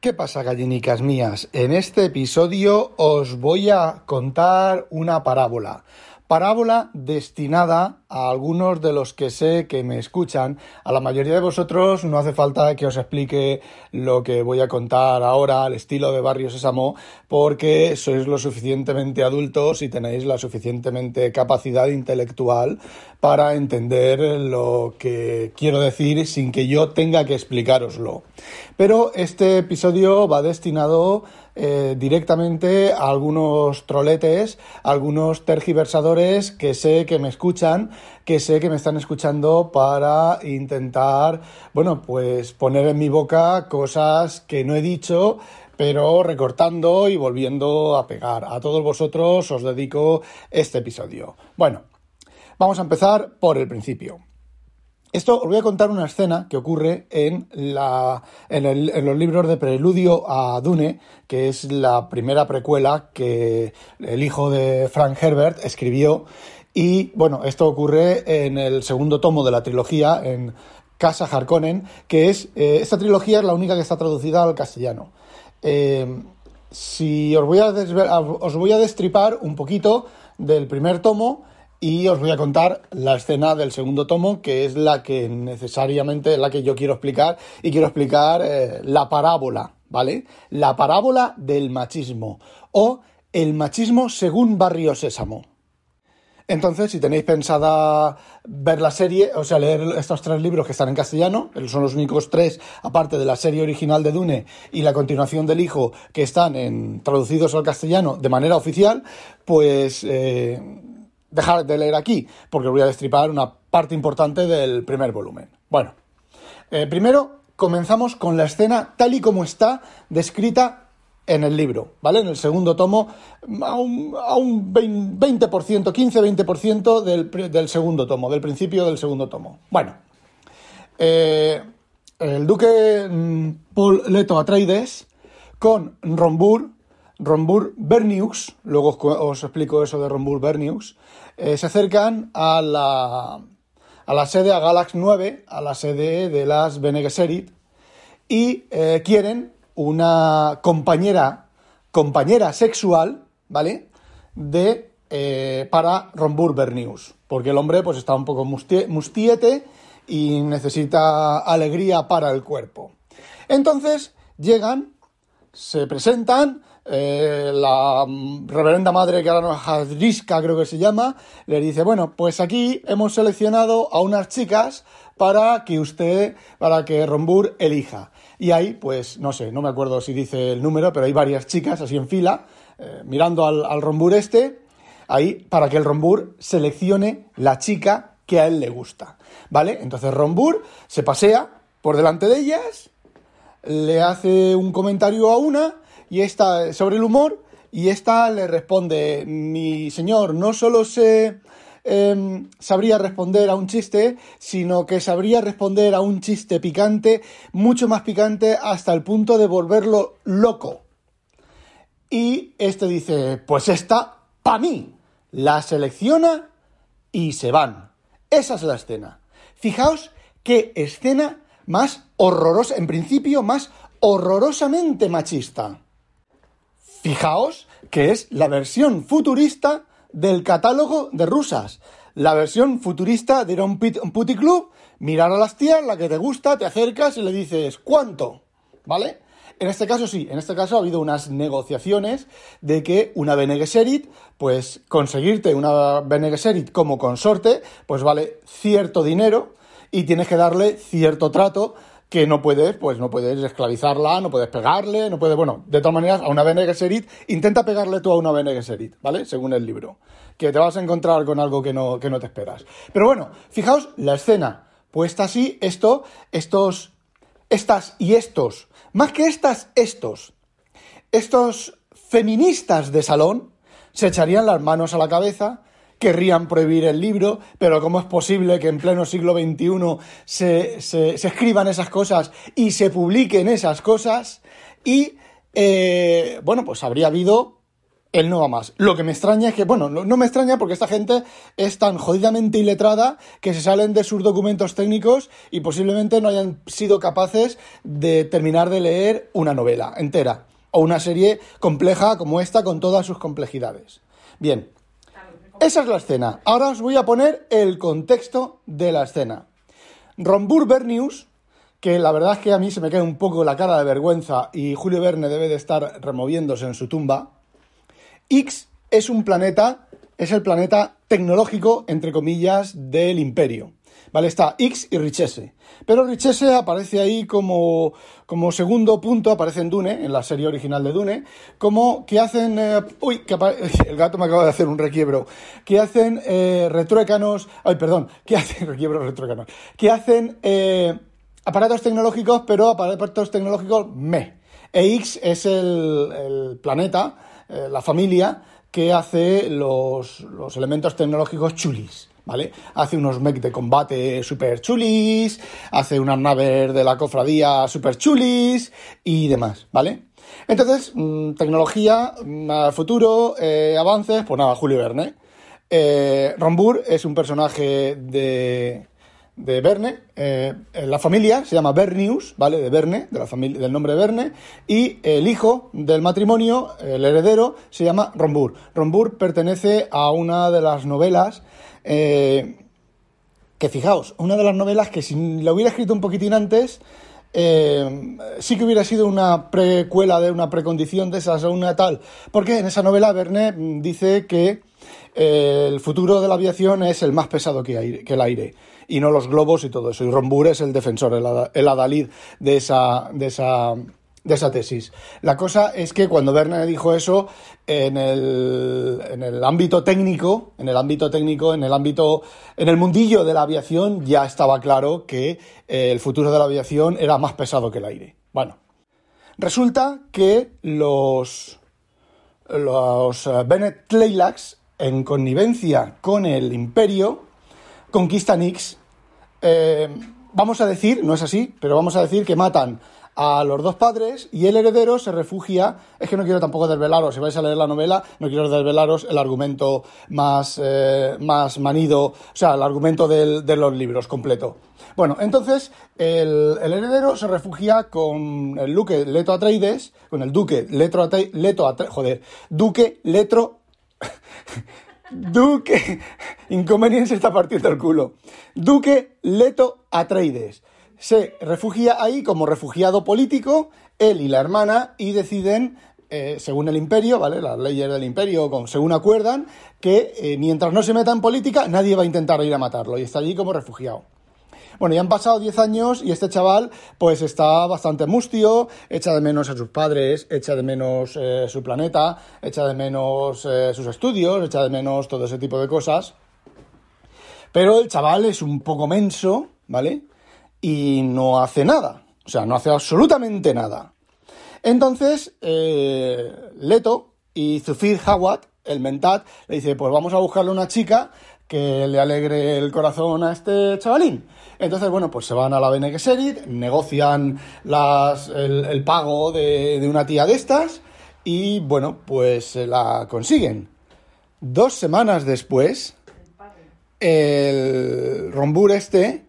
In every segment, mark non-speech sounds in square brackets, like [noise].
¿Qué pasa, gallinicas mías? En este episodio os voy a contar una parábola. Parábola destinada a algunos de los que sé que me escuchan. A la mayoría de vosotros no hace falta que os explique lo que voy a contar ahora al estilo de Barrio Sésamo, porque sois lo suficientemente adultos y tenéis la suficientemente capacidad intelectual para entender lo que quiero decir sin que yo tenga que explicároslo. Pero este episodio va destinado eh, directamente a algunos troletes, algunos tergiversadores que sé que me escuchan, que sé que me están escuchando para intentar, bueno, pues poner en mi boca cosas que no he dicho, pero recortando y volviendo a pegar. A todos vosotros os dedico este episodio. Bueno, vamos a empezar por el principio. Esto os voy a contar una escena que ocurre en, la, en, los libros de Preludio a Dune, que es la primera precuela que el hijo de Frank Herbert escribió. Y bueno, esto ocurre en el segundo tomo de la trilogía, en Casa Harkonnen, que es. Eh, esta trilogía es la única que está traducida al castellano. Eh, si os voy, a os voy a destripar un poquito del primer tomo y os voy a contar la escena del segundo tomo, que es la que necesariamente es la que yo quiero explicar, y quiero explicar eh, la parábola, ¿vale? La parábola del machismo, o el machismo según Barrio Sésamo. Entonces, si tenéis pensada ver la serie, o sea, leer estos tres libros que están en castellano, son los únicos tres, aparte de la serie original de Dune y la continuación del hijo, que están en, traducidos al castellano de manera oficial, pues eh, dejar de leer aquí, porque voy a destripar una parte importante del primer volumen. Bueno, eh, primero comenzamos con la escena tal y como está descrita en el libro, ¿vale? En el segundo tomo, a un, a un 20%, 15-20% del, del segundo tomo, del principio del segundo tomo. Bueno, eh, el duque mm, Paul Leto Atreides con Rombur, Rombur Berniux, luego os, explico eso de Rombur Berniux, eh, se acercan a la, a la sede, a Galax 9, a la sede de las Bene Gesserit, y eh, quieren una compañera, compañera sexual, ¿vale? De, eh, para Rombur Bernius, porque el hombre pues está un poco mustiete y necesita alegría para el cuerpo. Entonces llegan, se presentan, eh, la reverenda madre que ahora no creo que se llama, le dice, bueno, pues aquí hemos seleccionado a unas chicas para que usted, para que Rombur elija. Y ahí, pues, no sé, no me acuerdo si dice el número, pero hay varias chicas así en fila, eh, mirando al Rombur este, ahí, para que el Rombur seleccione la chica que a él le gusta. ¿Vale? Entonces Rombur se pasea por delante de ellas, le hace un comentario a una, y esta sobre el humor y esta le responde, mi señor, no solo se em, sabría responder a un chiste, sino que sabría responder a un chiste picante, mucho más picante, hasta el punto de volverlo loco. Y este dice, pues esta, pa' mí, la selecciona y se van. Esa es la escena. Fijaos qué escena más horrorosa, en principio más horrorosamente machista. Fijaos que es la versión futurista del catálogo de rusas. La versión futurista de ir a un, puticlub, mirar a las tías, la que te gusta, te acercas y le dices, ¿cuánto? ¿Vale? En este caso sí, en este caso ha habido unas negociaciones de que una Bene pues conseguirte una Bene como consorte, pues vale cierto dinero y tienes que darle cierto trato que no puedes, pues no puedes esclavizarla, no puedes pegarle, no puedes, bueno, de todas maneras, a una Bene Gesserit, intenta pegarle tú a una Bene Gesserit, ¿vale? Según el libro, que te vas a encontrar con algo que no, que no te esperas. Pero bueno, fijaos la escena, puesta así, esto, estos, estas y estos, más que estas, estos, estos feministas de salón, se echarían las manos a la cabeza, querrían prohibir el libro, pero ¿cómo es posible que en pleno siglo XXI se, se, escriban esas cosas y se publiquen esas cosas? Y, eh, bueno, pues habría habido él no va más. Lo que me extraña es que, bueno, no, me extraña porque esta gente es tan jodidamente iletrada que se salen de sus documentos técnicos y posiblemente no hayan sido capaces de terminar de leer una novela entera o una serie compleja como esta con todas sus complejidades. Bien, esa es la escena. Ahora os voy a poner el contexto de la escena. Rombur Bernius, que la verdad es que a mí se me cae un poco la cara de vergüenza y Julio Verne debe de estar removiéndose en su tumba, X es un planeta, es el planeta tecnológico, entre comillas, del imperio. ¿Vale? Está X y Richese. Pero Richese aparece ahí como, como segundo punto, aparece en Dune, en la serie original de Dune, como que hacen... Eh, uy, que [laughs] el gato me acaba de hacer un requiebro. Que hacen eh, retruécanos... Ay, perdón. [laughs] Que hacen requiebros retruécanos. Que hacen eh, aparatos tecnológicos, pero aparatos tecnológicos me. E X es el, el planeta eh, la familia que hace los, elementos tecnológicos chulis. ¿Vale? Hace unos mech de combate super chulis, hace unas naves de la cofradía super chulis y demás, ¿vale? Entonces, mm, tecnología, mm, futuro, eh, avances, pues nada, Julio Verne. Eh, es un personaje de, de Verne. Eh, la familia se llama Bernius, ¿vale? De Verne, de la familia, del nombre Verne. Y el hijo del matrimonio, el heredero, se llama Rombur. Rombur pertenece a una de las novelas. Eh, que fijaos, una de las novelas que si la hubiera escrito un poquitín antes. Eh, sí que hubiera sido una precuela de una precondición de esas o una tal, porque en esa novela Verne dice que el futuro de la aviación es el más pesado que, el aire y no los globos y todo eso. Y Rombur es el defensor, el, adalid de esa, de esa, de esa tesis. La cosa es que cuando Verne dijo eso, en el, en el ámbito técnico, en el ámbito técnico, en el ámbito, en el mundillo de la aviación, ya estaba claro que eh, el futuro de la aviación era más pesado que el aire. Bueno, resulta que los, los eh, Bennett Tleilax en connivencia con el imperio, conquista Nix. Eh, vamos a decir, no es así, pero vamos a decir que matan a los dos padres y el heredero se refugia. Es que no quiero tampoco desvelaros, si vais a leer la novela, no quiero desvelaros el argumento más, eh, más manido, o sea, el argumento de los libros completo. Bueno, entonces el, heredero se refugia con el duque Leto Atreides, con el duque Leto, Leto Atreides, joder, duque Letro [laughs] Duque. Inconveniente está partiendo el culo. Duque Leto Atreides. Se refugia ahí como refugiado político, él y la hermana, y deciden, eh, según el imperio, ¿vale? Las leyes del imperio, según acuerdan, que eh, mientras no se meta en política, nadie va a intentar ir a matarlo, y está allí como refugiado. Bueno, ya han pasado 10 años y este chaval pues está bastante mustio, echa de menos a sus padres, echa de menos eh, su planeta, echa de menos sus estudios, echa de menos todo ese tipo de cosas. Pero el chaval es un poco menso, ¿vale? Y no hace nada. O sea, no hace absolutamente nada. Entonces, eh, Leto y Zufir Hawat, el mentat, le dice, pues vamos a buscarle una chica que le alegre el corazón a este chavalín. Entonces, bueno, pues se van a la Bene Gesserit, negocian las, el, pago de, una tía de estas y, bueno, pues se la consiguen. Dos semanas después, el Rombur este,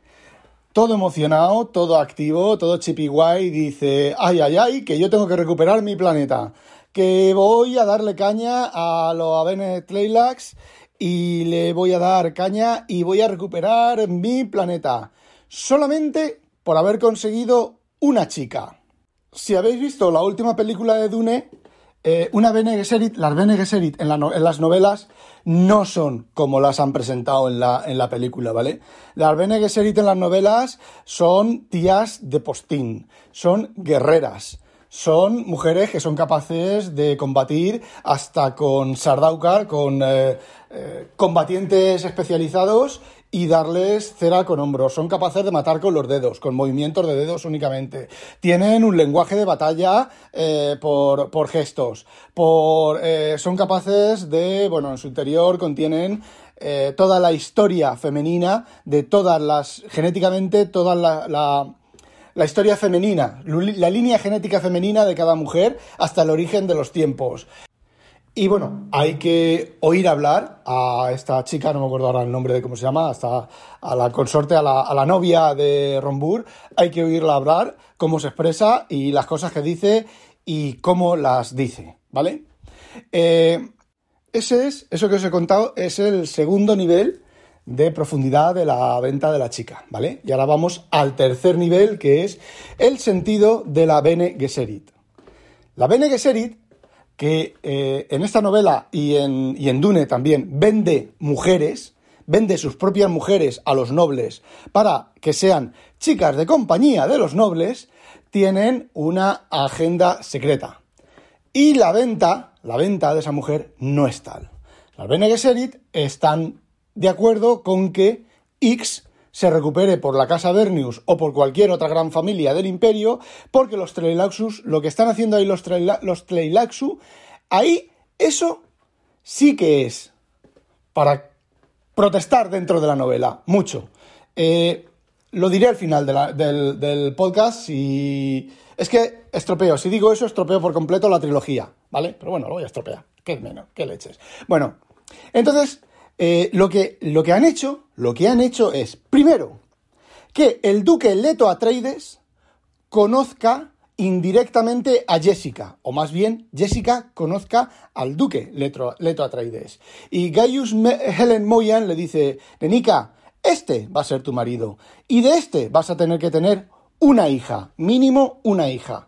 todo emocionado, todo activo, todo chippy guay, dice, ay, ay, ay, que yo tengo que recuperar mi planeta, que voy a darle caña a los Avene Tleilax y le voy a dar caña y voy a recuperar mi planeta solamente por haber conseguido una chica. Si habéis visto la última película de Dune, eh, una Bene Gesserit, las Bene Gesserit en, las novelas no son como las han presentado en la, en la película, ¿vale? Las Bene Gesserit en las novelas son tías de postín, son guerreras, son mujeres que son capaces de combatir hasta con Sardaukar, con eh, eh, combatientes especializados y darles cera con hombros. Son capaces de matar con los dedos, con movimientos de dedos únicamente. Tienen un lenguaje de batalla eh, por, por, gestos. Por, eh, son capaces de, bueno, en su interior contienen eh, toda la historia femenina de todas las, genéticamente, toda la, la, la historia femenina, la línea genética femenina de cada mujer hasta el origen de los tiempos. Y bueno, hay que oír hablar a esta chica, no me acuerdo ahora el nombre de cómo se llama, hasta a la consorte, a la, novia de Rombur, hay que oírla hablar, cómo se expresa y las cosas que dice y cómo las dice, ¿vale? Eh, ese es, eso que os he contado, es el segundo nivel de profundidad de la venta de la chica, ¿vale? Y ahora vamos al tercer nivel, que es el sentido de la Bene Gesserit. La Bene Gesserit que eh, en esta novela y en, y en Dune también vende mujeres, vende sus propias mujeres a los nobles para que sean chicas de compañía de los nobles, tienen una agenda secreta. Y la venta, la venta de esa mujer no es tal. Las Bene Gesserit están de acuerdo con que X se recupere por la casa Bernius o por cualquier otra gran familia del imperio, porque los Tleilaxus, lo que están haciendo ahí los, los Tleilaxu, ahí eso sí que es para protestar dentro de la novela, mucho. Eh, lo diré al final del, del, podcast y... Es que estropeo, si digo eso, estropeo por completo la trilogía, ¿vale? Pero bueno, lo voy a estropear. Qué menos, qué leches. Bueno, entonces, eh, lo, que, lo que han hecho, lo que han hecho es, primero, que el duque Leto Atreides conozca indirectamente a Jessica, o más bien Jessica conozca al duque Leto, Leto Atreides. Y Gaius Helen Moyan le dice, Nenica, este va a ser tu marido, y de este vas a tener que tener una hija, mínimo una hija.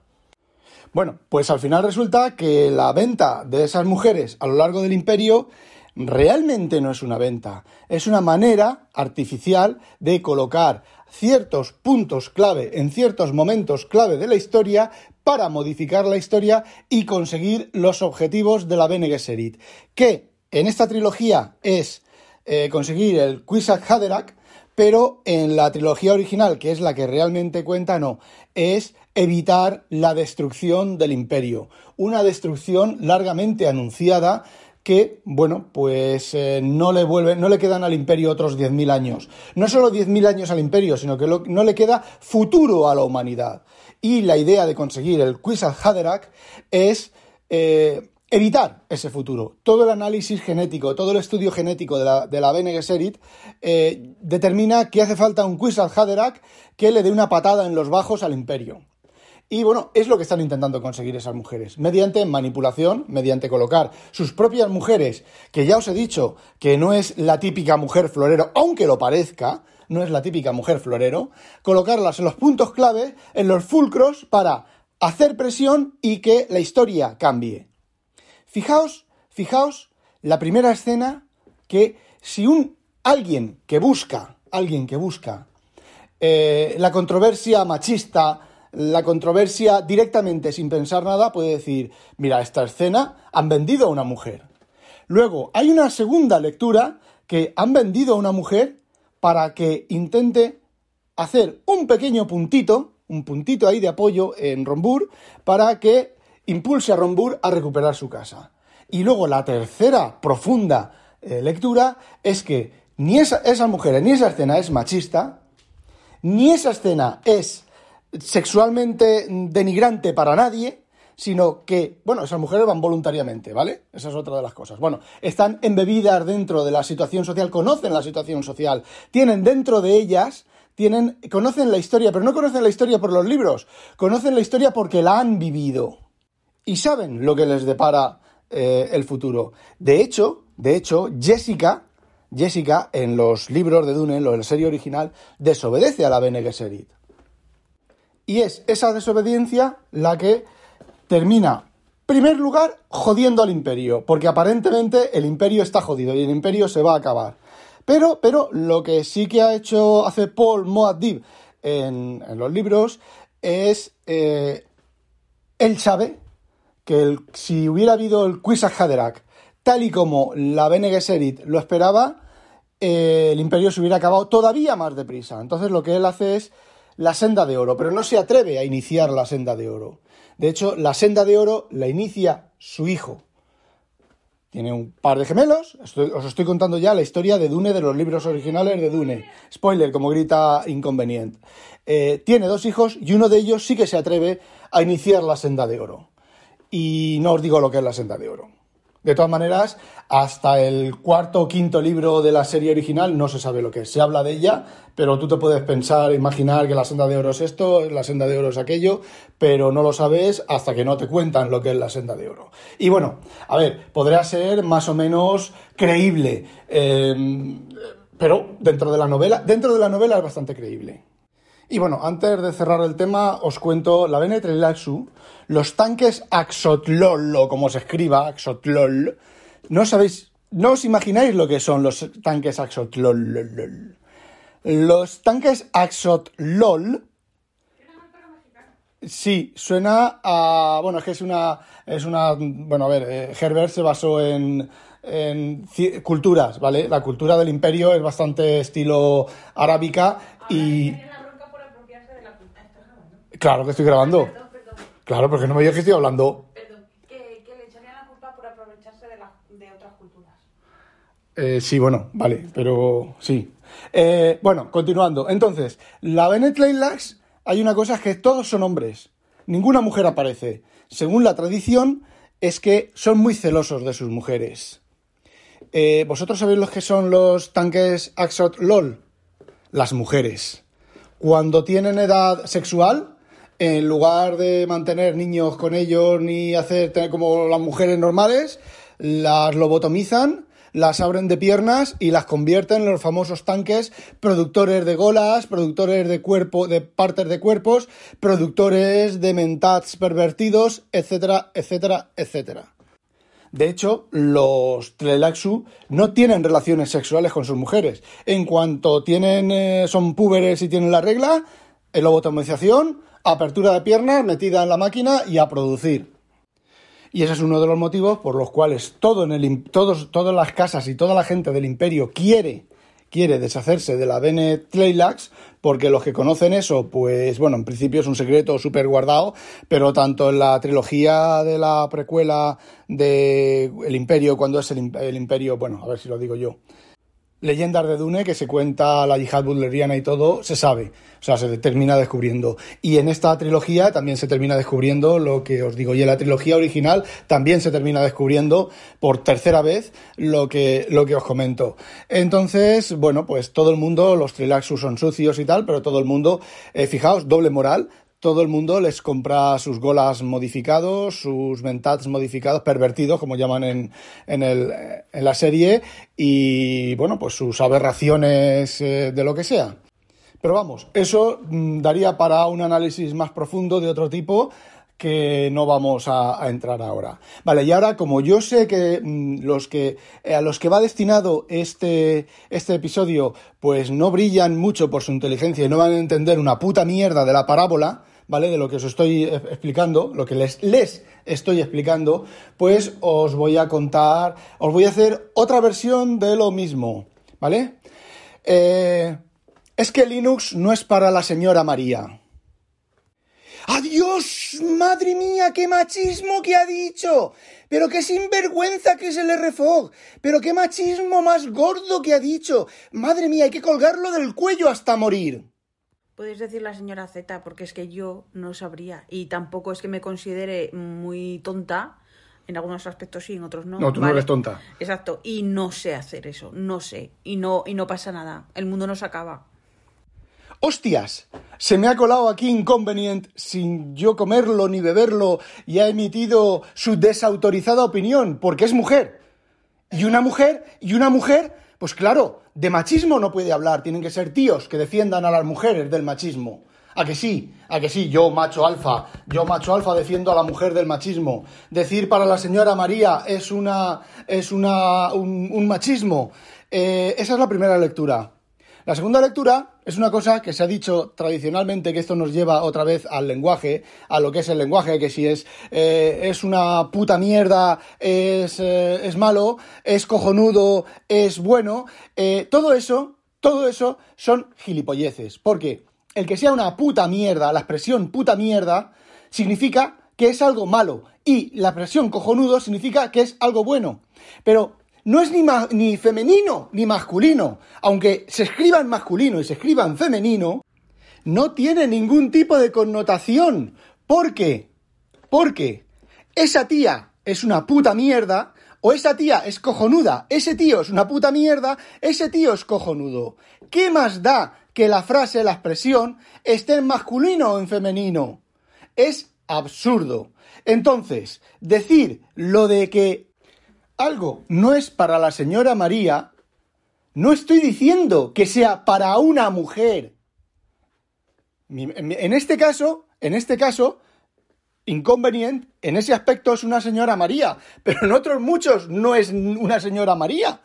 Bueno, pues al final resulta que la venta de esas mujeres a lo largo del imperio realmente no es una venta, es una manera artificial de colocar ciertos puntos clave en ciertos momentos clave de la historia para modificar la historia y conseguir los objetivos de la Bene Gesserit, que en esta trilogía es eh, conseguir el Kwisatz Haderach, pero en la trilogía original, que es la que realmente cuenta, no, es evitar la destrucción del imperio, una destrucción largamente anunciada que, bueno, pues eh, no le vuelven, no le quedan al imperio otros 10.000 años. No solo 10.000 años al imperio, sino que no le queda futuro a la humanidad. Y la idea de conseguir el Kwisatz Haderach es eh, evitar ese futuro. Todo el análisis genético, todo el estudio genético de la, de la Bene Gesserit eh, determina que hace falta un Kwisatz Haderach que le dé una patada en los bajos al imperio. Y bueno, es lo que están intentando conseguir esas mujeres, mediante manipulación, mediante colocar sus propias mujeres, que ya os he dicho que no es la típica mujer florero, aunque lo parezca, no es la típica mujer florero, colocarlas en los puntos clave, en los fulcros, para hacer presión y que la historia cambie. Fijaos, fijaos la primera escena que si un alguien que busca, alguien que busca eh, la controversia machista, la controversia directamente sin pensar nada puede decir, mira, esta escena han vendido a una mujer. Luego, hay una segunda lectura que han vendido a una mujer para que intente hacer un pequeño puntito, un puntito ahí de apoyo en Rombur, para que impulse a Rombur a recuperar su casa. Y luego la tercera profunda eh, lectura es que ni esa, esa mujer, ni esa escena es machista, ni esa escena es sexualmente denigrante para nadie, sino que, bueno, esas mujeres van voluntariamente, ¿vale? Esa es otra de las cosas. Bueno, están embebidas dentro de la situación social, conocen la situación social, tienen dentro de ellas, tienen, conocen la historia, pero no conocen la historia por los libros, conocen la historia porque la han vivido y saben lo que les depara eh, el futuro. De hecho, de hecho, Jessica, Jessica en los libros de Dune, en la serie original, desobedece a la Bene Gesserit. Y es esa desobediencia la que termina, primer lugar, jodiendo al imperio, porque aparentemente el imperio está jodido y el imperio se va a acabar. Pero, pero lo que sí que ha hecho hace Paul Moadib en, los libros es eh, él sabe que si hubiera habido el Kwisatz Haderach tal y como la Bene Gesserit lo esperaba, eh, el imperio se hubiera acabado todavía más deprisa. Entonces lo que él hace es la senda de oro, pero no se atreve a iniciar la senda de oro. De hecho, la senda de oro la inicia su hijo. Tiene un par de gemelos, os estoy contando ya la historia de Dune, de los libros originales de Dune. Spoiler, como grita Inconvenient. Eh, tiene dos hijos y uno de ellos sí que se atreve a iniciar la senda de oro. Y no os digo lo que es la senda de oro. De todas maneras, hasta el cuarto o quinto libro de la serie original no se sabe lo que es. Se habla de ella, pero tú te puedes pensar, imaginar que la senda de oro es esto, la senda de oro es aquello, pero no lo sabes hasta que no te cuentan lo que es la senda de oro. Y bueno, a ver, podría ser más o menos creíble, eh, pero dentro de la novela, dentro de la novela es bastante creíble. Y bueno, antes de cerrar el tema, os cuento la Laxu, los tanques Axotlol, o como se escriba, Axotlol. No sabéis, no os imagináis lo que son los tanques Axotlol. Los tanques Axotlol. Sí, suena a. Bueno, es que es una. Es una. Bueno, a ver, eh, Herbert se basó en, en culturas, ¿vale? La cultura del imperio es bastante estilo arábica y. Claro que estoy grabando. Perdón, perdón. Claro, porque no me digas que estoy hablando. Perdón, que, le echarían la culpa por aprovecharse de, de otras culturas. Eh, sí, bueno, vale, pero sí. Eh, bueno, continuando. Entonces, la Bennett Laylax, hay una cosa es que todos son hombres. Ninguna mujer aparece. Según la tradición, es que son muy celosos de sus mujeres. Eh, ¿Vosotros sabéis los que son los tanques Axot LOL? Las mujeres. Cuando tienen edad sexual, en lugar de mantener niños con ellos ni hacer como las mujeres normales, las lobotomizan, las abren de piernas y las convierten en los famosos tanques productores de golas, productores de cuerpo, de partes de cuerpos, productores de mentats pervertidos, etcétera, etcétera, etcétera. De hecho, los Tlelaxu no tienen relaciones sexuales con sus mujeres. En cuanto tienen, eh, son púberes y tienen la regla, en lobotomización, apertura de piernas, metida en la máquina y a producir. Y ese es uno de los motivos por los cuales todo en el, todos, todas las casas y toda la gente del imperio quiere, quiere deshacerse de la Bene Tleilax, porque los que conocen eso, pues bueno, en principio es un secreto súper guardado, pero tanto en la trilogía de la precuela de El Imperio, cuando es el, el Imperio, bueno, a ver si lo digo yo, leyendas de Dune, que se cuenta la yihad butleriana y todo, se sabe. O sea, se termina descubriendo. Y en esta trilogía también se termina descubriendo lo que os digo. Y en la trilogía original también se termina descubriendo por tercera vez lo que, lo que os comento. Entonces, bueno, pues todo el mundo, los Trilaxus son sucios y tal, pero todo el mundo, eh, fijaos, doble moral, todo el mundo les compra sus golas modificados, sus mentats modificados, pervertidos, como llaman en, en, el, en la serie, y bueno, pues sus aberraciones eh, de lo que sea. Pero vamos, eso mm, daría para un análisis más profundo de otro tipo que no vamos a, entrar ahora. Vale, y ahora como yo sé que mm, los que eh, a los que va destinado este, este episodio pues no brillan mucho por su inteligencia y no van a entender una puta mierda de la parábola, ¿vale? De lo que os estoy explicando, lo que les, les estoy explicando, pues os voy a contar, os voy a hacer otra versión de lo mismo, ¿vale? Eh, es que Linux no es para la señora María. ¡Adiós! ¡Madre mía, qué machismo que ha dicho! Pero qué sinvergüenza que se le refog. Pero qué machismo más gordo que ha dicho. Madre mía, hay que colgarlo del cuello hasta morir. Puedes decir la señora Z, porque es que yo no sabría. Y tampoco es que me considere muy tonta. En algunos aspectos sí, en otros no. No, tú no eres tonta. Exacto. Y no sé hacer eso. No sé. Y no, y no pasa nada. El mundo no se acaba. ¡Hostias! Se me ha colado aquí Inconvenient sin yo comerlo ni beberlo y ha emitido su desautorizada opinión porque es mujer. Y una mujer, y una mujer pues claro, de machismo no puede hablar, tienen que ser tíos que defiendan a las mujeres del machismo. ¿A que sí? ¿A que sí? Yo, macho alfa, yo, macho alfa, defiendo a la mujer del machismo. Decir para la señora María es una. es una. un, machismo. Eh, esa es la primera lectura. La segunda lectura es una cosa que se ha dicho tradicionalmente, que esto nos lleva otra vez al lenguaje, a lo que es el lenguaje, que si es, eh, es una puta mierda, es, eh, es, malo, es cojonudo, es bueno, eh, todo eso, todo eso son gilipolleces. Porque el que sea una puta mierda, la expresión puta mierda, significa que es algo malo. Y la expresión cojonudo significa que es algo bueno. Pero no es ni, ni femenino ni masculino. Aunque se escriba en masculino y se escriba en femenino, no tiene ningún tipo de connotación. ¿Por qué? Porque esa tía es una puta mierda o esa tía es cojonuda, ese tío es una puta mierda, ese tío es cojonudo. ¿Qué más da que la frase, la expresión, esté en masculino o en femenino? Es absurdo. Entonces, decir lo de que algo no es para la señora María, no estoy diciendo que sea para una mujer. En este caso, en este caso, inconveniente, en ese aspecto es una señora María, pero en otros muchos no es una señora María.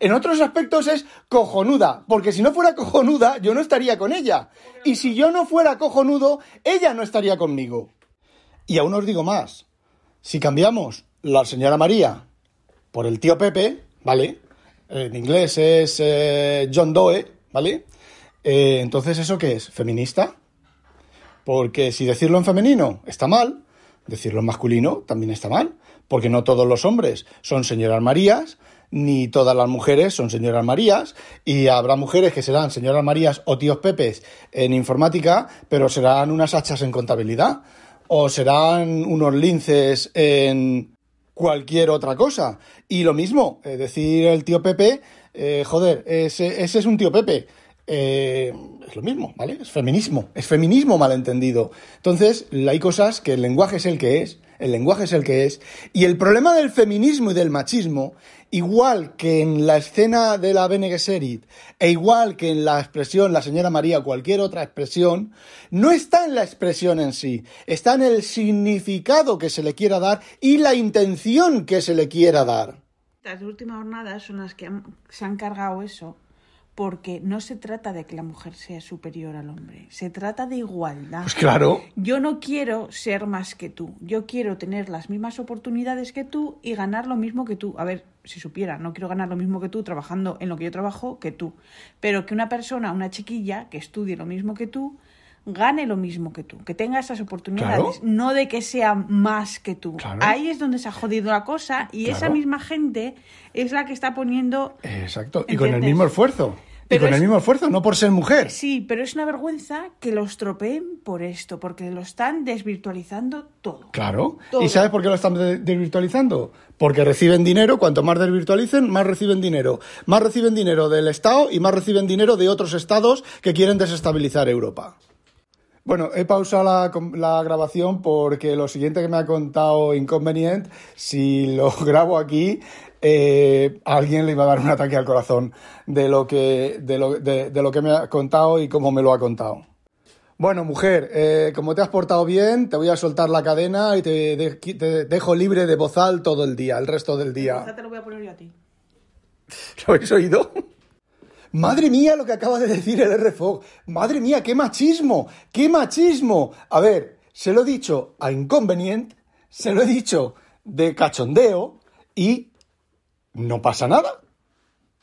En otros aspectos es cojonuda, porque si no fuera cojonuda, yo no estaría con ella. Y si yo no fuera cojonudo, ella no estaría conmigo. Y aún os digo más, si cambiamos la señora María por el tío Pepe, ¿vale? En inglés es eh, John Doe, ¿vale? Eh, entonces, ¿eso qué es? ¿Feminista? Porque si decirlo en femenino está mal, decirlo en masculino también está mal, porque no todos los hombres son señoras Marías, ni todas las mujeres son señoras Marías, y habrá mujeres que serán señoras Marías o tíos Pepes en informática, pero serán unas hachas en contabilidad, o serán unos linces en cualquier otra cosa. Y lo mismo, es decir el tío Pepe, eh, joder, ese, ese, es un tío Pepe. Eh, es lo mismo, ¿vale? Es feminismo, es feminismo malentendido. Entonces, hay cosas que el lenguaje es el que es, el lenguaje es el que es, y el problema del feminismo y del machismo, igual que en la escena de la Bene Gesserit, e igual que en la expresión la señora María cualquier otra expresión, no está en la expresión en sí, está en el significado que se le quiera dar y la intención que se le quiera dar. Las últimas jornadas son las que se han cargado eso porque no se trata de que la mujer sea superior al hombre, se trata de igualdad. Pues claro. Yo no quiero ser más que tú, yo quiero tener las mismas oportunidades que tú y ganar lo mismo que tú. A ver, si supiera, no quiero ganar lo mismo que tú trabajando en lo que yo trabajo que tú, pero que una persona, una chiquilla que estudie lo mismo que tú, gane lo mismo que tú, que tenga esas oportunidades, no de que sea más que tú. Ahí es donde se ha jodido la cosa y esa misma gente es la que está poniendo... Exacto, y con el mismo esfuerzo. y con el mismo esfuerzo, no por ser mujer. Sí, pero es una vergüenza que los estropeen por esto, porque lo están desvirtualizando todo. Claro. ¿Y sabes por qué lo están desvirtualizando? Porque reciben dinero, cuanto más desvirtualicen, más reciben dinero. Más reciben dinero del Estado y más reciben dinero de otros estados que quieren desestabilizar Europa. Bueno, he pausado la, grabación porque lo siguiente que me ha contado Inconvenient, si lo [laughs] grabo aquí, eh, alguien le iba a dar un ataque al corazón de lo que, de lo, de, lo que me ha contado y cómo me lo ha contado. Bueno, mujer, eh, como te has portado bien, te voy a soltar la cadena y te, dejo libre de bozal todo el día, el resto del día. te lo voy a poner yo a ti. [laughs] ¿Lo habéis oído? Madre mía lo que acaba de decir el RFOG. Madre mía, qué machismo, qué machismo. A ver, se lo he dicho a Inconvenient, se lo he dicho de cachondeo y no pasa nada.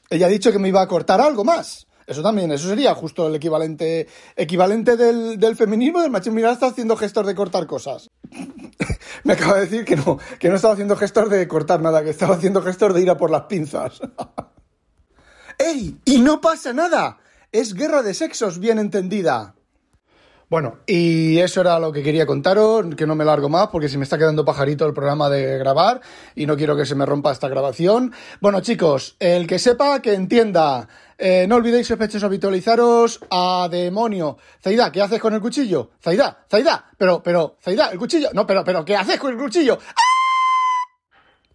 Ella ha dicho que me iba a cortar algo más. Eso también, eso sería justo el equivalente, equivalente del, del feminismo, del machismo. Mira, está haciendo gestos de cortar cosas. [laughs] me acaba de decir que no, que no estaba haciendo gestos de cortar nada, que estaba haciendo gestos de ir a por las pinzas. [laughs] ¡Ey! Y no pasa nada. Es guerra de sexos bien entendida. Bueno, y eso era lo que quería contaros, que no me largo más porque se me está quedando pajarito el programa de grabar y no quiero que se me rompa esta grabación. Bueno, chicos, el que sepa, que entienda. Eh, no olvidéis, sospechosos, habitualizaros a demonio. Zaida, ¿qué haces con el cuchillo? Zaida, Zaida, pero, pero, Zaida, el cuchillo. No, pero, pero, ¿qué haces con el cuchillo? ¡Ah!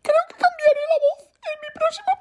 Creo que cambiaré la voz en mi próximo